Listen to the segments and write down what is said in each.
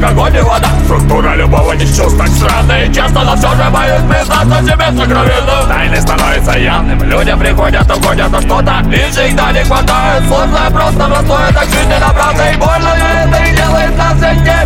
алкоголь и вода. Структура любого не чувств так и часто Но все же боюсь признаться себе сокровенную. Тайны становятся явным, люди приходят, уходят, а что-то И всегда не хватает, сложное просто простое Так жизненно правда и больно, и это и делает нас сильнее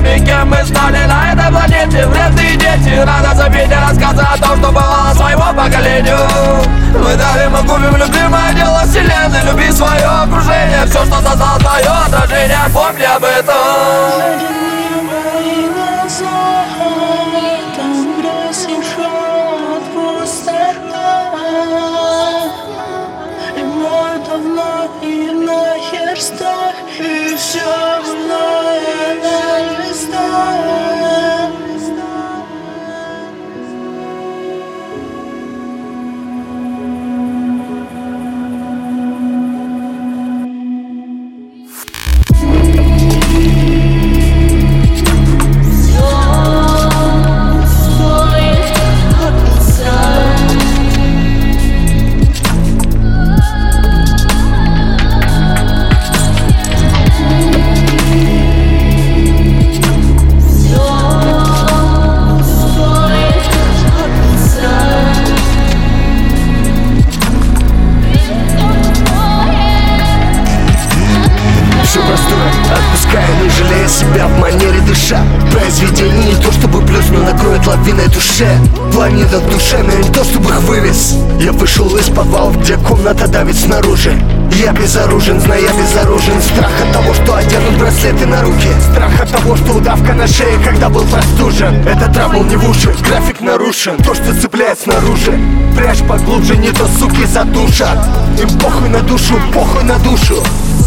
отпуская, не жалея себя в манере дыша. Произведение не то чтобы плюс, но накроет лавиной душе. Планета в душе, но не то чтобы их вывез. Я вышел из подвала, где комната давит снаружи. Я безоружен, зная безоружен. Страх от того, что оденут браслеты на руки. Страх от того, что удавка на шее, когда был простужен. Это трабл не в уши, график нарушен. То, что цепляет снаружи. Прячь поглубже, не то суки задушат. Им похуй на душу, похуй на душу.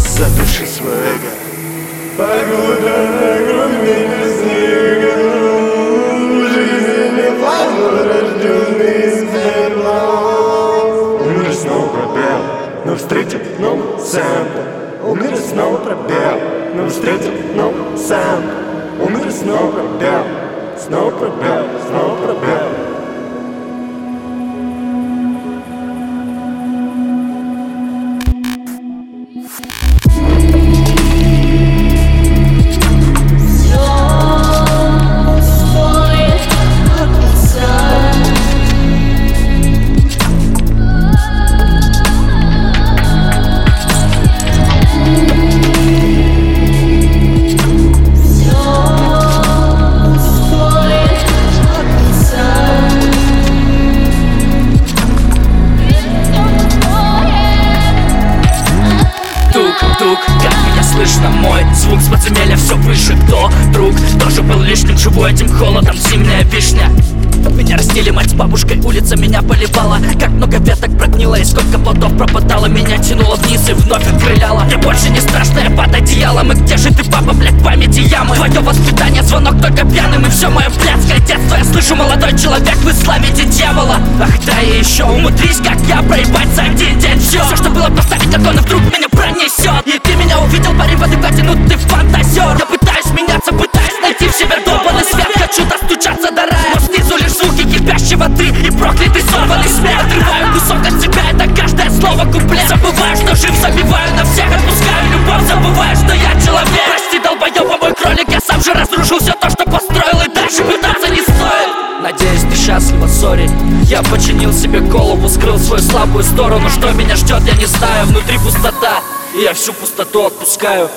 Задуши свое эго но встретил новый сэмпл Умер снова пробел, но встретил новый сэмпл Умер снова пробел, снова пробел, снова пробел слышно мой звук с подземелья все выше Кто друг? Тоже был лишним, живу этим холодом зимняя вишня. Меня растили мать с бабушкой, улица меня поливала. Как много веток прогнило и сколько плодов пропадало. Меня тянуло вниз и вновь окрыляло. Мне больше не страшно, я под одеялом. И где же ты, папа, блядь, памяти ямы? Твое воспитание, звонок только пьяным И все мое блядское детство. Я слышу, молодой человек, вы славите дьявола. Ах да, и еще умудрись, как я, проебать за один день все Все, что было поставить, он вдруг меня ну ты фантазер. Я пытаюсь меняться, пытаюсь найти в себе долбанный свет. Хочу достучаться до рая, но снизу лишь звуки кипящей воды И проклятый сорванный смех. Отрываю кусок от себя, это каждое слово куплет. Забываю, что жив, забиваю на всех. Отпускаю любовь, забываю, что я человек. Прости, долбоёба, мой кролик, я сам же разрушил все то, что построил. И дальше пытаться не стоит. Надеюсь, ты счастлива, сори. Я починил себе голову, скрыл свою слабую сторону. Что меня ждет, я не знаю, внутри пустота Я всю пустоту отпускаю